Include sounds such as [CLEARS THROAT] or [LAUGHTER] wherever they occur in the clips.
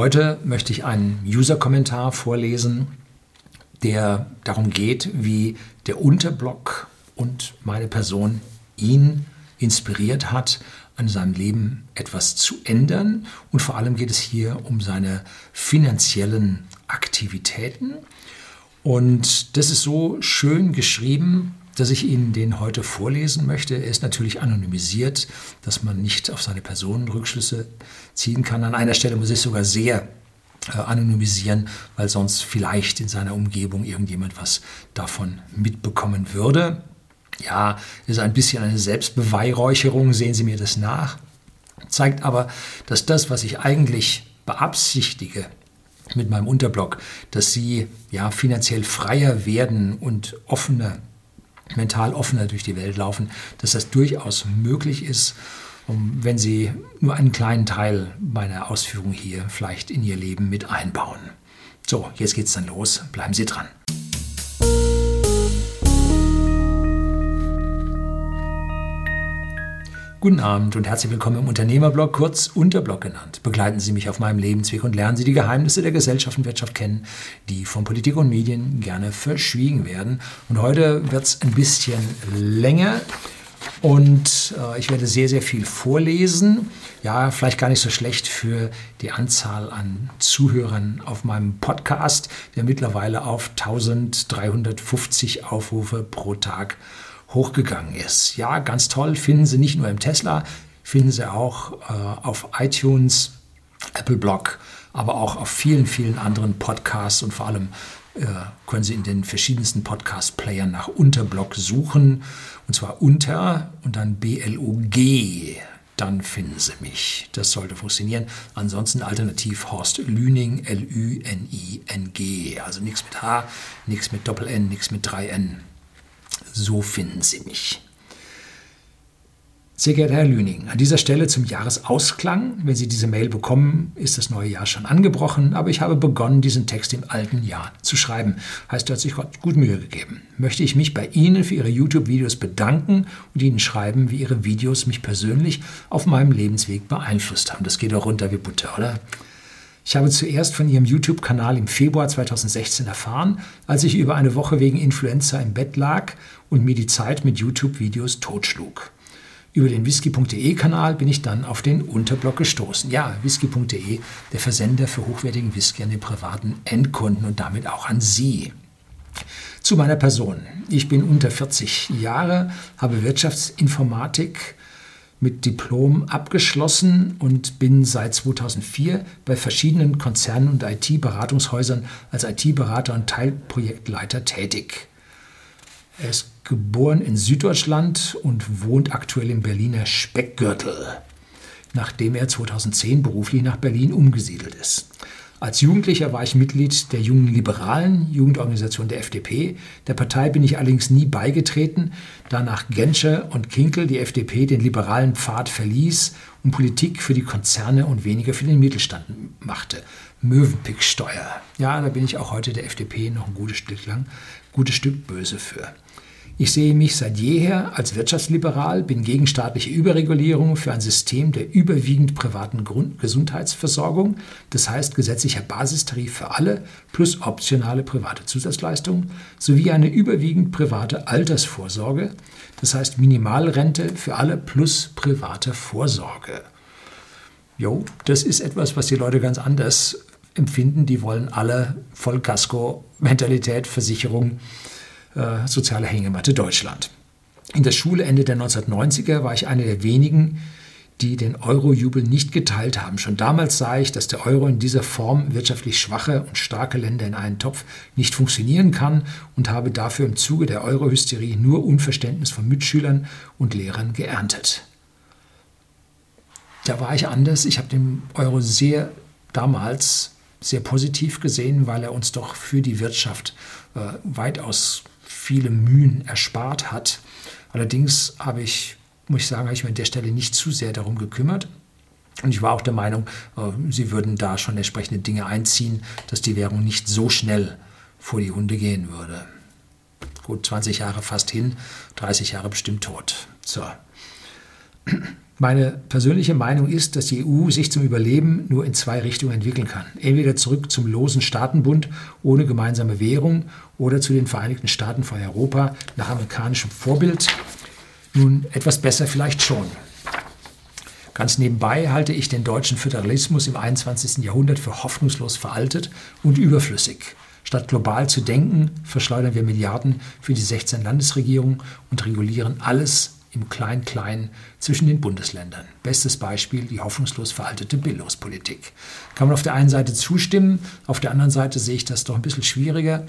Heute möchte ich einen User-Kommentar vorlesen, der darum geht, wie der Unterblock und meine Person ihn inspiriert hat, an seinem Leben etwas zu ändern. Und vor allem geht es hier um seine finanziellen Aktivitäten. Und das ist so schön geschrieben, dass ich Ihnen den heute vorlesen möchte. Er ist natürlich anonymisiert, dass man nicht auf seine Person Rückschlüsse ziehen kann. An einer Stelle muss ich sogar sehr äh, anonymisieren, weil sonst vielleicht in seiner Umgebung irgendjemand was davon mitbekommen würde. Ja, ist ein bisschen eine Selbstbeweihräucherung, sehen Sie mir das nach. Zeigt aber, dass das, was ich eigentlich beabsichtige mit meinem Unterblock, dass Sie ja finanziell freier werden und offener mental offener durch die Welt laufen, dass das durchaus möglich ist, wenn Sie nur einen kleinen Teil meiner Ausführungen hier vielleicht in Ihr Leben mit einbauen. So, jetzt geht's dann los. Bleiben Sie dran. Guten Abend und herzlich willkommen im Unternehmerblog, kurz Unterblog genannt. Begleiten Sie mich auf meinem Lebensweg und lernen Sie die Geheimnisse der Gesellschaft und Wirtschaft kennen, die von Politik und Medien gerne verschwiegen werden. Und heute wird es ein bisschen länger und äh, ich werde sehr, sehr viel vorlesen. Ja, vielleicht gar nicht so schlecht für die Anzahl an Zuhörern auf meinem Podcast, der mittlerweile auf 1350 Aufrufe pro Tag hochgegangen ist. Ja, ganz toll, finden Sie nicht nur im Tesla, finden Sie auch äh, auf iTunes, Apple Blog, aber auch auf vielen, vielen anderen Podcasts und vor allem äh, können Sie in den verschiedensten Podcast-Playern nach Unterblog suchen und zwar unter und dann B-L-O-G. Dann finden Sie mich. Das sollte funktionieren. Ansonsten alternativ Horst Lüning, L-Ü-N-I-N-G. Also nichts mit H, nichts mit Doppel-N, nichts mit 3N. So finden Sie mich. Sehr geehrter Herr Lüning, an dieser Stelle zum Jahresausklang, wenn Sie diese Mail bekommen, ist das neue Jahr schon angebrochen, aber ich habe begonnen, diesen Text im alten Jahr zu schreiben. Heißt, er hat sich gut Mühe gegeben. Möchte ich mich bei Ihnen für Ihre YouTube-Videos bedanken und Ihnen schreiben, wie Ihre Videos mich persönlich auf meinem Lebensweg beeinflusst haben. Das geht doch runter wie Butter, oder? Ich habe zuerst von ihrem YouTube-Kanal im Februar 2016 erfahren, als ich über eine Woche wegen Influenza im Bett lag und mir die Zeit mit YouTube-Videos totschlug. Über den whisky.de-Kanal bin ich dann auf den Unterblock gestoßen. Ja, whisky.de, der Versender für hochwertigen Whisky an den privaten Endkunden und damit auch an Sie. Zu meiner Person. Ich bin unter 40 Jahre, habe Wirtschaftsinformatik mit Diplom abgeschlossen und bin seit 2004 bei verschiedenen Konzernen und IT-Beratungshäusern als IT-Berater und Teilprojektleiter tätig. Er ist geboren in Süddeutschland und wohnt aktuell im Berliner Speckgürtel, nachdem er 2010 beruflich nach Berlin umgesiedelt ist. Als Jugendlicher war ich Mitglied der Jungen Liberalen, Jugendorganisation der FDP. Der Partei bin ich allerdings nie beigetreten, da nach Genscher und Kinkel die FDP den liberalen Pfad verließ und Politik für die Konzerne und weniger für den Mittelstand machte. Möwenpicksteuer. Ja, da bin ich auch heute der FDP noch ein gutes Stück lang, gutes Stück böse für. Ich sehe mich seit jeher als wirtschaftsliberal, bin gegen staatliche Überregulierung für ein System der überwiegend privaten Grund Gesundheitsversorgung, das heißt gesetzlicher Basistarif für alle plus optionale private Zusatzleistungen, sowie eine überwiegend private Altersvorsorge, das heißt Minimalrente für alle plus private Vorsorge. Jo, das ist etwas, was die Leute ganz anders empfinden. Die wollen alle Vollkasko-Mentalität, Versicherung, äh, soziale Hängematte Deutschland. In der Schule Ende der 1990er war ich einer der wenigen, die den Euro-Jubel nicht geteilt haben. Schon damals sah ich, dass der Euro in dieser Form wirtschaftlich schwache und starke Länder in einen Topf nicht funktionieren kann und habe dafür im Zuge der Euro-Hysterie nur Unverständnis von Mitschülern und Lehrern geerntet. Da war ich anders. Ich habe den Euro sehr damals sehr positiv gesehen, weil er uns doch für die Wirtschaft äh, weitaus viele Mühen erspart hat. Allerdings habe ich, muss ich sagen, habe ich mir an der Stelle nicht zu sehr darum gekümmert. Und ich war auch der Meinung, äh, sie würden da schon entsprechende Dinge einziehen, dass die Währung nicht so schnell vor die Hunde gehen würde. Gut, 20 Jahre fast hin, 30 Jahre bestimmt tot. So. Meine persönliche Meinung ist, dass die EU sich zum Überleben nur in zwei Richtungen entwickeln kann. Entweder zurück zum losen Staatenbund ohne gemeinsame Währung oder zu den Vereinigten Staaten von Europa nach amerikanischem Vorbild. Nun, etwas besser vielleicht schon. Ganz nebenbei halte ich den deutschen Föderalismus im 21. Jahrhundert für hoffnungslos veraltet und überflüssig. Statt global zu denken, verschleudern wir Milliarden für die 16 Landesregierungen und regulieren alles im Klein-Klein zwischen den Bundesländern. Bestes Beispiel die hoffnungslos veraltete Bildungspolitik. Kann man auf der einen Seite zustimmen, auf der anderen Seite sehe ich das doch ein bisschen schwieriger.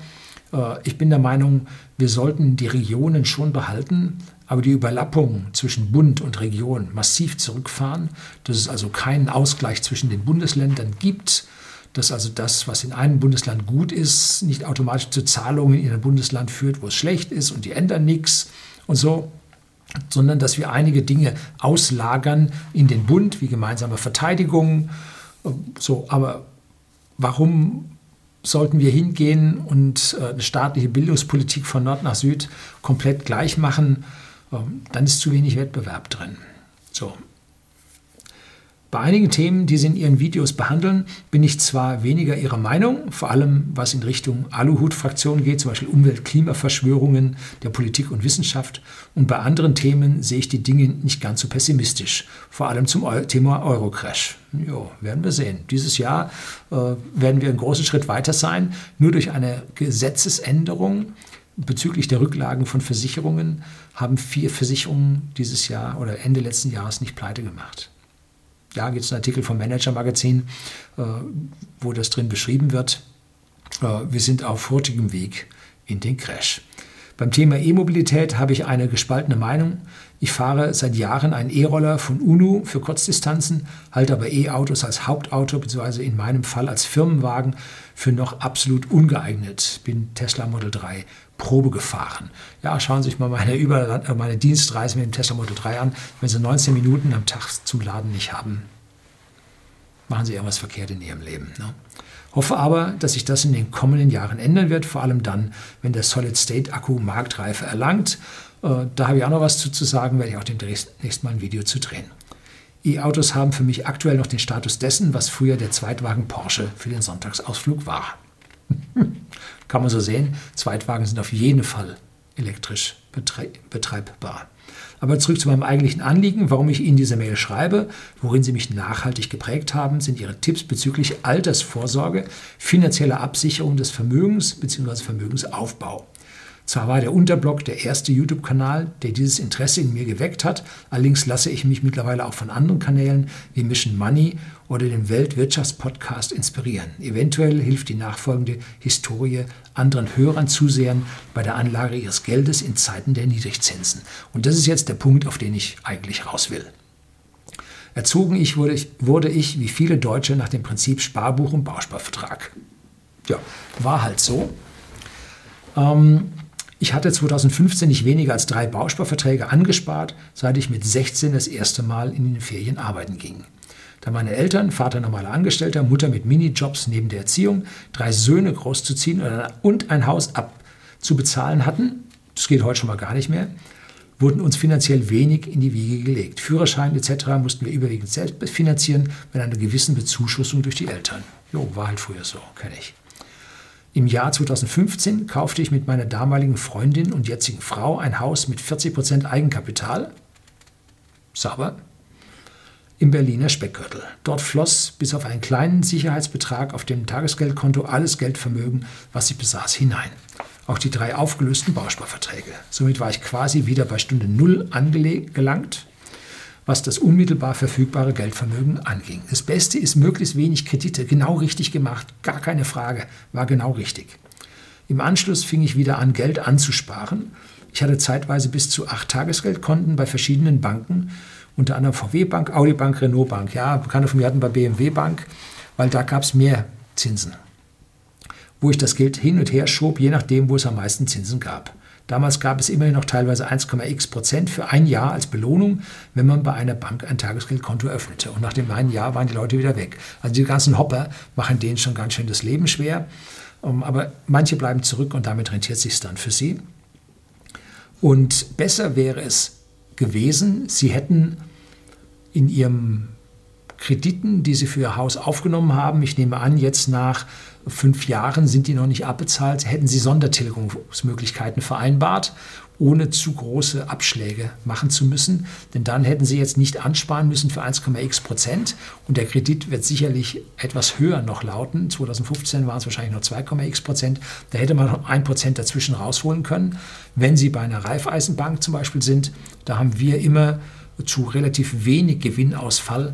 Äh, ich bin der Meinung, wir sollten die Regionen schon behalten, aber die Überlappung zwischen Bund und Region massiv zurückfahren, dass es also keinen Ausgleich zwischen den Bundesländern gibt, dass also das, was in einem Bundesland gut ist, nicht automatisch zu Zahlungen in ein Bundesland führt, wo es schlecht ist und die ändern nichts und so sondern dass wir einige Dinge auslagern in den Bund, wie gemeinsame Verteidigung. So, aber warum sollten wir hingehen und äh, eine staatliche Bildungspolitik von Nord nach Süd komplett gleich machen? Ähm, dann ist zu wenig Wettbewerb drin. So, bei einigen Themen, die Sie in Ihren Videos behandeln, bin ich zwar weniger Ihrer Meinung, vor allem was in Richtung Aluhut-Fraktion geht, zum Beispiel Umwelt-Klimaverschwörungen der Politik und Wissenschaft. Und bei anderen Themen sehe ich die Dinge nicht ganz so pessimistisch, vor allem zum Thema Eurocrash. Jo, werden wir sehen. Dieses Jahr äh, werden wir einen großen Schritt weiter sein. Nur durch eine Gesetzesänderung bezüglich der Rücklagen von Versicherungen haben vier Versicherungen dieses Jahr oder Ende letzten Jahres nicht pleite gemacht ja, gibt es einen Artikel vom Manager Magazin, äh, wo das drin beschrieben wird. Äh, wir sind auf hurtigem Weg in den Crash. Beim Thema E-Mobilität habe ich eine gespaltene Meinung. Ich fahre seit Jahren einen E-Roller von UNU für Kurzdistanzen, halte aber E-Autos als Hauptauto bzw. in meinem Fall als Firmenwagen für noch absolut ungeeignet. Bin Tesla Model 3 Probe gefahren. Ja, schauen Sie sich mal meine, Überland äh, meine Dienstreise mit dem Tesla Model 3 an. Wenn Sie 19 Minuten am Tag zum Laden nicht haben, machen Sie irgendwas verkehrt in Ihrem Leben. Ne? Hoffe aber, dass sich das in den kommenden Jahren ändern wird, vor allem dann, wenn der Solid-State-Akku Marktreife erlangt. Äh, da habe ich auch noch was zu, zu sagen, werde ich auch demnächst mal ein Video zu drehen. E-Autos haben für mich aktuell noch den Status dessen, was früher der Zweitwagen Porsche für den Sonntagsausflug war. Kann man so sehen, Zweitwagen sind auf jeden Fall elektrisch betreibbar. Aber zurück zu meinem eigentlichen Anliegen, warum ich Ihnen diese Mail schreibe, worin Sie mich nachhaltig geprägt haben, sind Ihre Tipps bezüglich Altersvorsorge, finanzieller Absicherung des Vermögens bzw. Vermögensaufbau. Zwar war der Unterblock der erste YouTube-Kanal, der dieses Interesse in mir geweckt hat, allerdings lasse ich mich mittlerweile auch von anderen Kanälen wie Mission Money oder dem Weltwirtschaftspodcast inspirieren. Eventuell hilft die nachfolgende Historie anderen Hörern, Zusehern bei der Anlage ihres Geldes in Zeiten der Niedrigzinsen. Und das ist jetzt der Punkt, auf den ich eigentlich raus will. Erzogen ich wurde, ich, wurde ich, wie viele Deutsche, nach dem Prinzip Sparbuch und Bausparvertrag. Ja, war halt so. Ähm, ich hatte 2015 nicht weniger als drei Bausparverträge angespart, seit ich mit 16 das erste Mal in den Ferien arbeiten ging. Da meine Eltern, Vater normaler Angestellter, Mutter mit Minijobs neben der Erziehung, drei Söhne großzuziehen und ein Haus abzubezahlen hatten, das geht heute schon mal gar nicht mehr, wurden uns finanziell wenig in die Wiege gelegt. Führerschein etc. mussten wir überwiegend selbst finanzieren mit einer gewissen Bezuschussung durch die Eltern. Jo, war halt früher so, kenne ich. Im Jahr 2015 kaufte ich mit meiner damaligen Freundin und jetzigen Frau ein Haus mit 40% Eigenkapital. Sauber. Im Berliner Speckgürtel. Dort floss bis auf einen kleinen Sicherheitsbetrag auf dem Tagesgeldkonto alles Geldvermögen, was ich besaß, hinein. Auch die drei aufgelösten Bausparverträge. Somit war ich quasi wieder bei Stunde Null angelangt was das unmittelbar verfügbare Geldvermögen anging. Das Beste ist möglichst wenig Kredite, genau richtig gemacht, gar keine Frage, war genau richtig. Im Anschluss fing ich wieder an, Geld anzusparen. Ich hatte zeitweise bis zu acht Tagesgeldkonten bei verschiedenen Banken, unter anderem VW Bank, Audi Bank, Renault Bank. Ja, Bekannte von mir hatten bei BMW Bank, weil da gab es mehr Zinsen, wo ich das Geld hin und her schob, je nachdem, wo es am meisten Zinsen gab. Damals gab es immerhin noch teilweise 1,x Prozent für ein Jahr als Belohnung, wenn man bei einer Bank ein Tagesgeldkonto öffnete. Und nach dem einen Jahr waren die Leute wieder weg. Also die ganzen Hopper machen denen schon ganz schön das Leben schwer. Aber manche bleiben zurück und damit rentiert sich dann für sie. Und besser wäre es gewesen, sie hätten in ihrem Krediten, die sie für ihr Haus aufgenommen haben, ich nehme an, jetzt nach fünf Jahren sind die noch nicht abbezahlt, hätten sie Sondertilgungsmöglichkeiten vereinbart, ohne zu große Abschläge machen zu müssen. Denn dann hätten sie jetzt nicht ansparen müssen für 1,x Prozent und der Kredit wird sicherlich etwas höher noch lauten. 2015 waren es wahrscheinlich nur 2,x Prozent. Da hätte man noch ein Prozent dazwischen rausholen können. Wenn Sie bei einer Raiffeisenbank zum Beispiel sind, da haben wir immer zu relativ wenig Gewinnausfall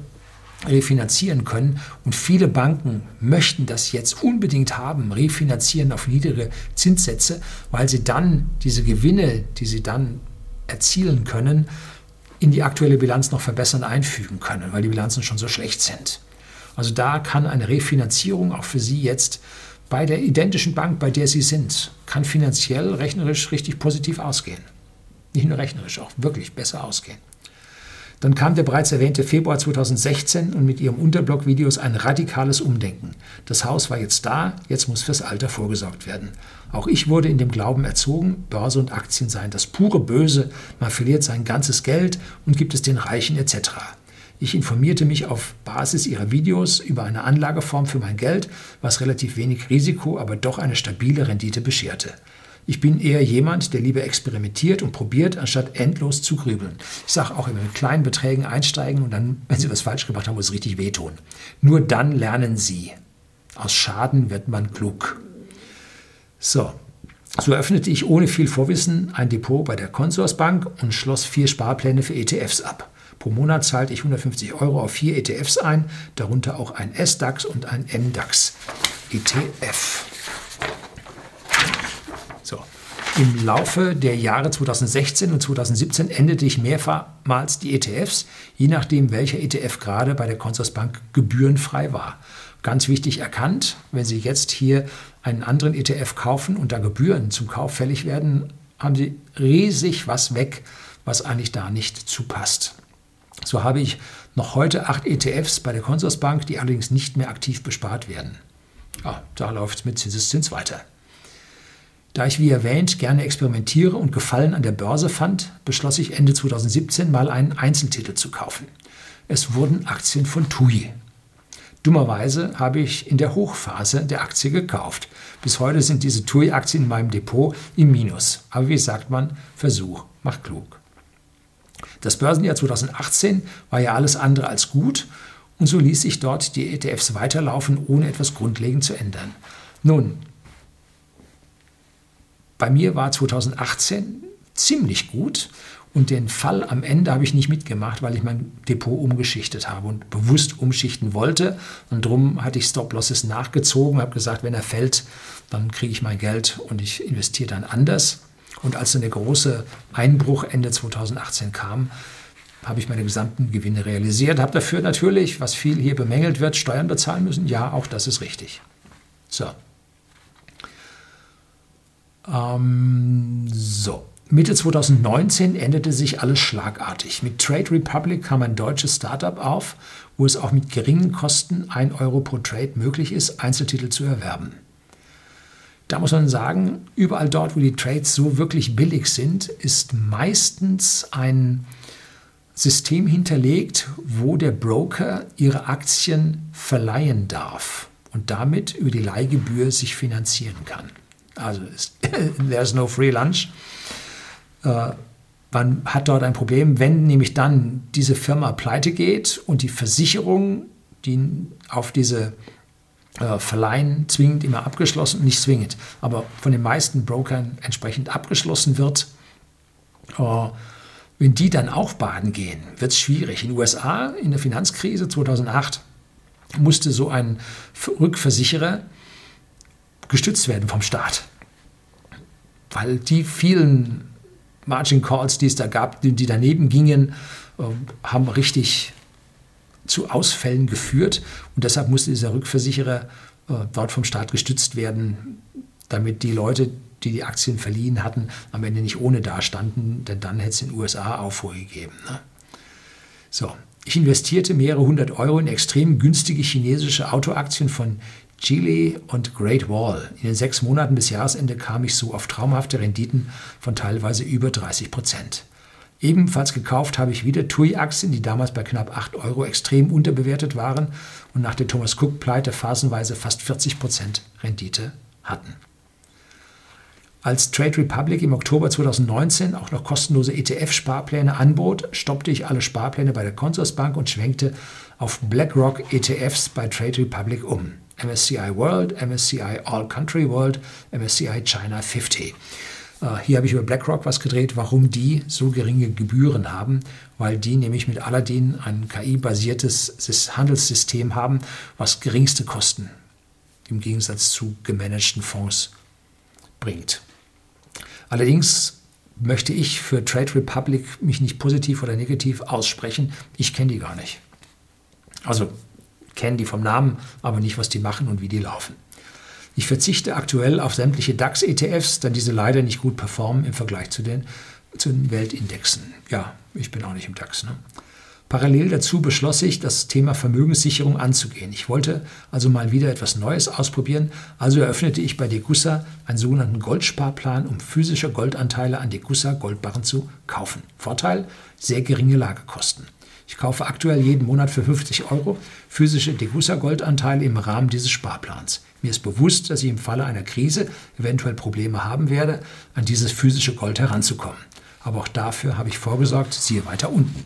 refinanzieren können. Und viele Banken möchten das jetzt unbedingt haben, refinanzieren auf niedrige Zinssätze, weil sie dann diese Gewinne, die sie dann erzielen können, in die aktuelle Bilanz noch verbessern einfügen können, weil die Bilanzen schon so schlecht sind. Also da kann eine Refinanzierung auch für Sie jetzt bei der identischen Bank, bei der Sie sind, kann finanziell, rechnerisch richtig positiv ausgehen. Nicht nur rechnerisch, auch wirklich besser ausgehen. Dann kam der bereits erwähnte Februar 2016 und mit ihrem Unterblog-Videos ein radikales Umdenken. Das Haus war jetzt da, jetzt muss fürs Alter vorgesorgt werden. Auch ich wurde in dem Glauben erzogen, Börse und Aktien seien das pure Böse, man verliert sein ganzes Geld und gibt es den Reichen etc. Ich informierte mich auf Basis ihrer Videos über eine Anlageform für mein Geld, was relativ wenig Risiko, aber doch eine stabile Rendite bescherte. Ich bin eher jemand, der lieber experimentiert und probiert, anstatt endlos zu grübeln. Ich sage auch immer mit kleinen Beträgen einsteigen und dann, wenn Sie was falsch gemacht haben, muss es richtig wehtun. Nur dann lernen Sie. Aus Schaden wird man klug. So, so eröffnete ich ohne viel Vorwissen ein Depot bei der Consorsbank und schloss vier Sparpläne für ETFs ab. Pro Monat zahlte ich 150 Euro auf vier ETFs ein, darunter auch ein SDAX und ein MDAX ETF. So. Im Laufe der Jahre 2016 und 2017 endete ich mehrmals die ETFs, je nachdem, welcher ETF gerade bei der Consorsbank gebührenfrei war. Ganz wichtig erkannt, wenn Sie jetzt hier einen anderen ETF kaufen und da Gebühren zum Kauf fällig werden, haben Sie riesig was weg, was eigentlich da nicht zupasst. So habe ich noch heute acht ETFs bei der Consorsbank, die allerdings nicht mehr aktiv bespart werden. Ja, da läuft es mit Zinseszins weiter. Da ich, wie erwähnt, gerne experimentiere und Gefallen an der Börse fand, beschloss ich Ende 2017 mal einen Einzeltitel zu kaufen. Es wurden Aktien von TUI. Dummerweise habe ich in der Hochphase der Aktie gekauft. Bis heute sind diese TUI-Aktien in meinem Depot im Minus. Aber wie sagt man, Versuch macht klug. Das Börsenjahr 2018 war ja alles andere als gut und so ließ sich dort die ETFs weiterlaufen, ohne etwas grundlegend zu ändern. Nun, bei mir war 2018 ziemlich gut und den Fall am Ende habe ich nicht mitgemacht, weil ich mein Depot umgeschichtet habe und bewusst umschichten wollte. Und darum hatte ich Stop-Losses nachgezogen, habe gesagt, wenn er fällt, dann kriege ich mein Geld und ich investiere dann anders. Und als dann der große Einbruch Ende 2018 kam, habe ich meine gesamten Gewinne realisiert, habe dafür natürlich, was viel hier bemängelt wird, Steuern bezahlen müssen. Ja, auch das ist richtig. So, ähm, so. Mitte 2019 änderte sich alles schlagartig. Mit Trade Republic kam ein deutsches Startup auf, wo es auch mit geringen Kosten 1 Euro pro Trade möglich ist, Einzeltitel zu erwerben. Da muss man sagen, überall dort, wo die Trades so wirklich billig sind, ist meistens ein System hinterlegt, wo der Broker ihre Aktien verleihen darf und damit über die Leihgebühr sich finanzieren kann. Also [LAUGHS] there's no free lunch. Äh, man hat dort ein Problem, wenn nämlich dann diese Firma pleite geht und die Versicherung, die auf diese äh, Verleihen zwingend immer abgeschlossen, nicht zwingend, aber von den meisten Brokern entsprechend abgeschlossen wird, äh, wenn die dann auch baden gehen, wird es schwierig. In den USA in der Finanzkrise 2008 musste so ein Rückversicherer gestützt werden vom Staat. Weil die vielen Margin Calls, die es da gab, die, daneben gingen, äh, haben richtig zu Ausfällen geführt. Und deshalb musste dieser Rückversicherer äh, dort vom Staat gestützt werden, damit die Leute, die die Aktien verliehen hatten, am Ende nicht ohne dastanden, denn dann hätte es in den USA Aufruhr gegeben. Ne? So, ich investierte mehrere hundert Euro in extrem günstige chinesische Autoaktien von Chile und Great Wall. In den sechs Monaten bis Jahresende kam ich so auf traumhafte Renditen von teilweise über 30 Prozent. Ebenfalls gekauft habe ich wieder TUI-Aktien, die damals bei knapp 8 Euro extrem unterbewertet waren und nach der Thomas Cook-Pleite phasenweise fast 40 Prozent Rendite hatten. Als Trade Republic im Oktober 2019 auch noch kostenlose ETF-Sparpläne anbot, stoppte ich alle Sparpläne bei der Consorsbank und schwenkte auf BlackRock ETFs bei Trade Republic um. MSCI World, MSCI All Country World, MSCI China 50. Äh, hier habe ich über BlackRock was gedreht, warum die so geringe Gebühren haben, weil die nämlich mit Aladdin ein KI-basiertes Handelssystem haben, was geringste Kosten im Gegensatz zu gemanagten Fonds bringt. Allerdings möchte ich für Trade Republic mich nicht positiv oder negativ aussprechen. Ich kenne die gar nicht. Also kenne die vom Namen, aber nicht, was die machen und wie die laufen. Ich verzichte aktuell auf sämtliche DAX-ETFs, da diese leider nicht gut performen im Vergleich zu den, zu den Weltindexen. Ja, ich bin auch nicht im DAX. Ne? Parallel dazu beschloss ich, das Thema Vermögenssicherung anzugehen. Ich wollte also mal wieder etwas Neues ausprobieren, also eröffnete ich bei Degussa einen sogenannten Goldsparplan, um physische Goldanteile an Degussa Goldbarren zu kaufen. Vorteil, sehr geringe Lagerkosten. Ich kaufe aktuell jeden Monat für 50 Euro physische Degussa Goldanteile im Rahmen dieses Sparplans. Mir ist bewusst, dass ich im Falle einer Krise eventuell Probleme haben werde, an dieses physische Gold heranzukommen. Aber auch dafür habe ich vorgesorgt, siehe weiter unten.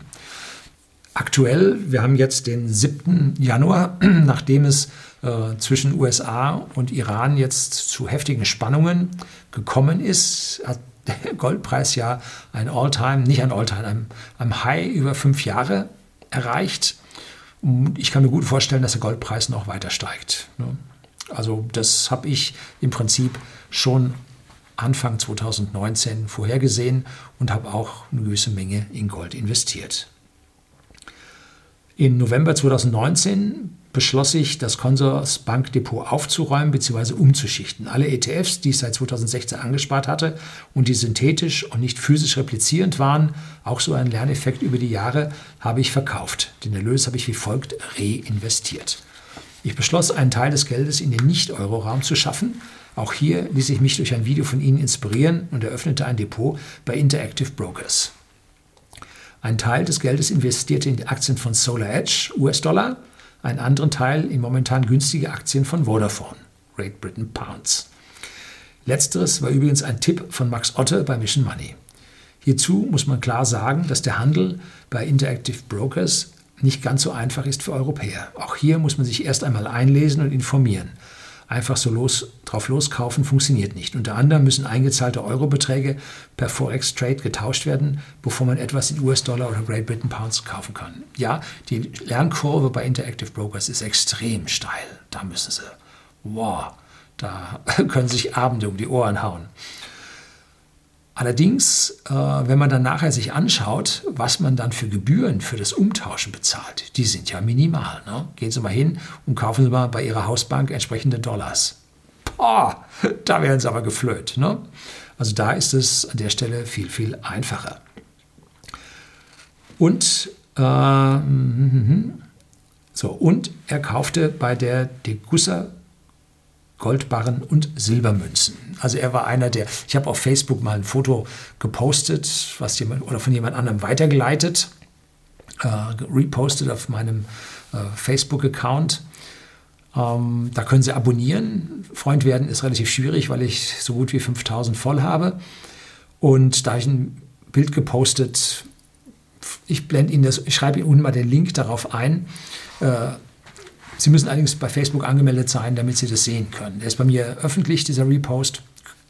Aktuell, wir haben jetzt den 7. Januar, [CLEARS THROAT] nachdem es äh, zwischen USA und Iran jetzt zu heftigen Spannungen gekommen ist, hat Goldpreis ja ein All-Time, nicht ein All-Time, ein, ein High über fünf Jahre erreicht. Und ich kann mir gut vorstellen, dass der Goldpreis noch weiter steigt. Ne? Also das habe ich im Prinzip schon Anfang 2019 vorhergesehen und habe auch eine gewisse Menge in Gold investiert. Im November 2019 beschloss ich, das Consors Bankdepot aufzuräumen bzw. umzuschichten. Alle ETFs, die ich seit 2016 angespart hatte und die synthetisch und nicht physisch replizierend waren, auch so ein Lerneffekt über die Jahre, habe ich verkauft. Den Erlös habe ich wie folgt reinvestiert. Ich beschloss, einen Teil des Geldes in den Nicht-Euro-Raum zu schaffen. Auch hier ließ ich mich durch ein Video von Ihnen inspirieren und eröffnete ein Depot bei Interactive Brokers. Ein Teil des Geldes investierte in die Aktien von Solar Edge, US-Dollar, einen anderen Teil in momentan günstige Aktien von Vodafone, Great Britain Pounds. Letzteres war übrigens ein Tipp von Max Otte bei Mission Money. Hierzu muss man klar sagen, dass der Handel bei Interactive Brokers nicht ganz so einfach ist für Europäer. Auch hier muss man sich erst einmal einlesen und informieren. Einfach so los, drauf loskaufen funktioniert nicht. Unter anderem müssen eingezahlte Eurobeträge per Forex Trade getauscht werden, bevor man etwas in US-Dollar oder Great Britain Pounds kaufen kann. Ja, die Lernkurve bei Interactive Brokers ist extrem steil. Da müssen sie, wow, da [LAUGHS] können sich Abende um die Ohren hauen. Allerdings, äh, wenn man dann nachher sich anschaut, was man dann für Gebühren für das Umtauschen bezahlt, die sind ja minimal. Ne? Gehen Sie mal hin und kaufen Sie mal bei Ihrer Hausbank entsprechende Dollars. Boah, [LAUGHS] da werden Sie aber geflöht. Ne? Also da ist es an der Stelle viel, viel einfacher. Und, äh, [LAUGHS] so, und er kaufte bei der Degussa Goldbarren und Silbermünzen. Also er war einer der, ich habe auf Facebook mal ein Foto gepostet, was jemand oder von jemand anderem weitergeleitet, äh, repostet auf meinem äh, Facebook-Account. Ähm, da können Sie abonnieren. Freund werden ist relativ schwierig, weil ich so gut wie 5000 voll habe. Und da habe ich ein Bild gepostet. Ich blende Ihnen das, ich schreibe Ihnen unten mal den Link darauf ein. Äh, Sie müssen allerdings bei Facebook angemeldet sein, damit Sie das sehen können. Der ist bei mir öffentlich, dieser Repost.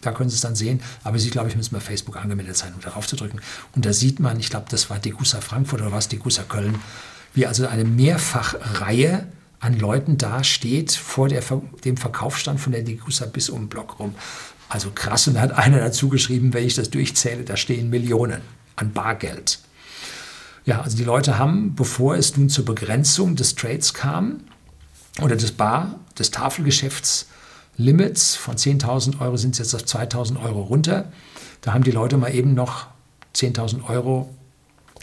Da können Sie es dann sehen. Aber Sie, glaube ich, müssen bei Facebook angemeldet sein, um darauf zu drücken. Und da sieht man, ich glaube, das war Degussa Frankfurt oder was, Degussa Köln, wie also eine Mehrfachreihe an Leuten da steht vor der, dem Verkaufsstand von der Degussa bis um den Block rum. Also krass. Und da hat einer dazu geschrieben, wenn ich das durchzähle, da stehen Millionen an Bargeld. Ja, also die Leute haben, bevor es nun zur Begrenzung des Trades kam, oder des Bar, des Tafelgeschäfts Limits von 10.000 Euro sind jetzt auf 2.000 Euro runter. Da haben die Leute mal eben noch 10.000 Euro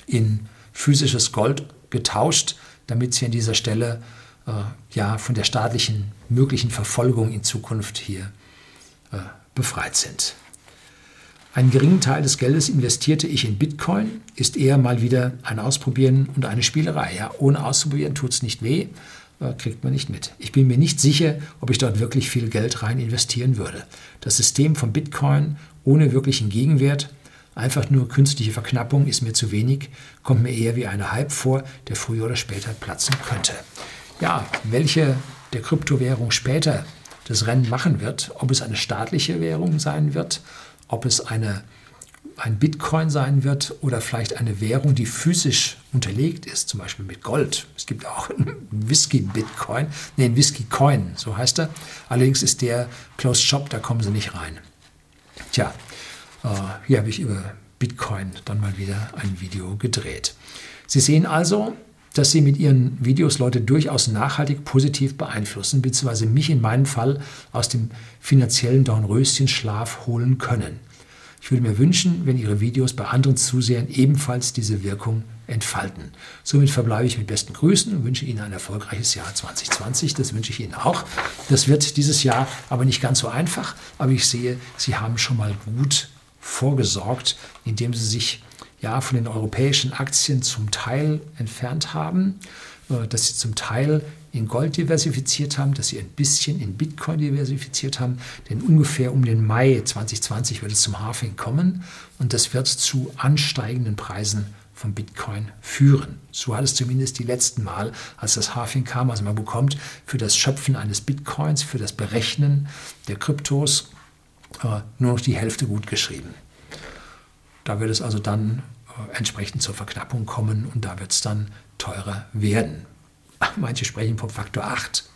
in physisches Gold getauscht, damit sie an dieser Stelle äh, ja von der staatlichen möglichen Verfolgung in Zukunft hier äh, befreit sind. Einen geringen Teil des Geldes investierte ich in Bitcoin, ist eher mal wieder ein Ausprobieren und eine Spielerei. Ja, ohne auszuprobieren tut es nicht weh, kriegt man nicht mit. Ich bin mir nicht sicher, ob ich dort wirklich viel Geld rein investieren würde. Das System von Bitcoin ohne wirklichen Gegenwert, einfach nur künstliche Verknappung ist mir zu wenig, kommt mir eher wie eine Hype vor, der früher oder später platzen könnte. Ja, welche der Kryptowährung später das Rennen machen wird, ob es eine staatliche Währung sein wird, ob es eine, ein Bitcoin sein wird oder vielleicht eine Währung, die physisch unterlegt ist, zum Beispiel mit Gold. Es gibt auch einen Whisky-Bitcoin, nee, einen Whisky-Coin, so heißt er. Allerdings ist der Closed Shop, da kommen sie nicht rein. Tja, äh, hier habe ich über Bitcoin dann mal wieder ein Video gedreht. Sie sehen also, dass sie mit ihren Videos Leute durchaus nachhaltig positiv beeinflussen, beziehungsweise mich in meinem Fall aus dem finanziellen Dornröschenschlaf holen können. Ich würde mir wünschen, wenn Ihre Videos bei anderen Zusehern ebenfalls diese Wirkung entfalten. Somit verbleibe ich mit besten Grüßen und wünsche Ihnen ein erfolgreiches Jahr 2020. Das wünsche ich Ihnen auch. Das wird dieses Jahr aber nicht ganz so einfach, aber ich sehe, Sie haben schon mal gut vorgesorgt, indem Sie sich ja, von den europäischen Aktien zum Teil entfernt haben, dass sie zum Teil in Gold diversifiziert haben, dass sie ein bisschen in Bitcoin diversifiziert haben, denn ungefähr um den Mai 2020 wird es zum Halving kommen und das wird zu ansteigenden Preisen von Bitcoin führen. So hat es zumindest die letzten Mal, als das Halving kam. Also man bekommt für das Schöpfen eines Bitcoins, für das Berechnen der Kryptos äh, nur noch die Hälfte gut geschrieben. Da wird es also dann äh, entsprechend zur Verknappung kommen und da wird es dann teurer werden. Manche sprechen vom Faktor 8,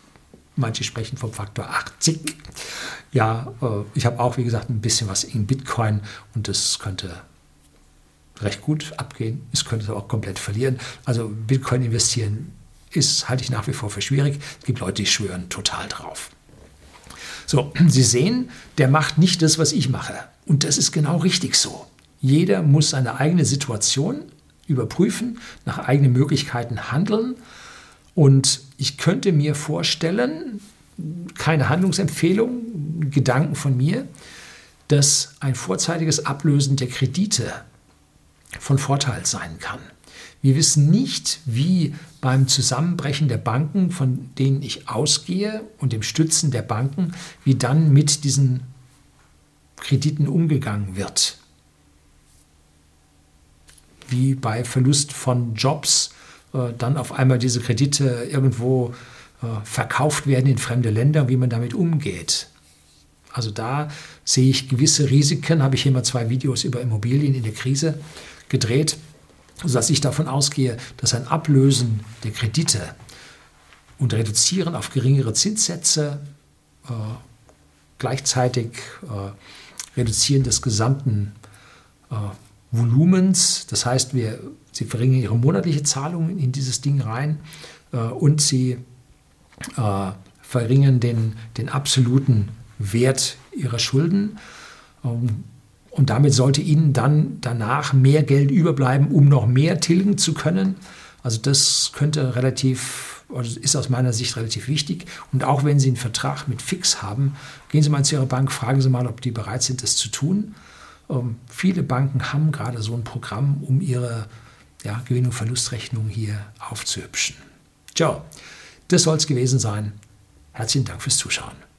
manche sprechen vom Faktor 80. Ja, äh, ich habe auch, wie gesagt, ein bisschen was in Bitcoin und das könnte recht gut abgehen. Es könnte auch komplett verlieren. Also Bitcoin investieren ist, halte ich nach wie vor für schwierig. Es gibt Leute, die schwören total drauf. So, [CLEARS THROAT] Sie sehen, der macht nicht das, was ich mache. Und das ist genau richtig so. Jeder muss seine eigene Situation überprüfen, nach eigenen Möglichkeiten handeln. Und ich könnte mir vorstellen, keine Handlungsempfehlung, Gedanken von mir, dass ein vorzeitiges Ablösen der Kredite von Vorteil sein kann. Wir wissen nicht, wie beim Zusammenbrechen der Banken, von denen ich ausgehe, und dem Stützen der Banken, wie dann mit diesen Krediten umgegangen wird wie bei Verlust von Jobs äh, dann auf einmal diese Kredite irgendwo äh, verkauft werden in fremde Länder, wie man damit umgeht. Also da sehe ich gewisse Risiken, habe ich hier mal zwei Videos über Immobilien in der Krise gedreht, sodass ich davon ausgehe, dass ein Ablösen der Kredite und Reduzieren auf geringere Zinssätze äh, gleichzeitig äh, Reduzieren des gesamten Volumens. Das heißt, wir, sie verringern ihre monatliche Zahlung in dieses Ding rein äh, und sie äh, verringern den, den absoluten Wert ihrer Schulden. Ähm, und damit sollte ihnen dann danach mehr Geld überbleiben, um noch mehr tilgen zu können. Also das könnte relativ, also ist aus meiner Sicht relativ wichtig. Und auch wenn Sie einen Vertrag mit Fix haben, gehen Sie mal zu Ihrer Bank, fragen Sie mal, ob die bereit sind, das zu tun. Ähm, viele Banken haben gerade so ein Programm, um ihre ja, Gewinn- und Verlustrechnung hier aufzuhübschen. Ciao, das soll es gewesen sein. Herzlichen Dank fürs Zuschauen.